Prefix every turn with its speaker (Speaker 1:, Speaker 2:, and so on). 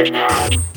Speaker 1: right now.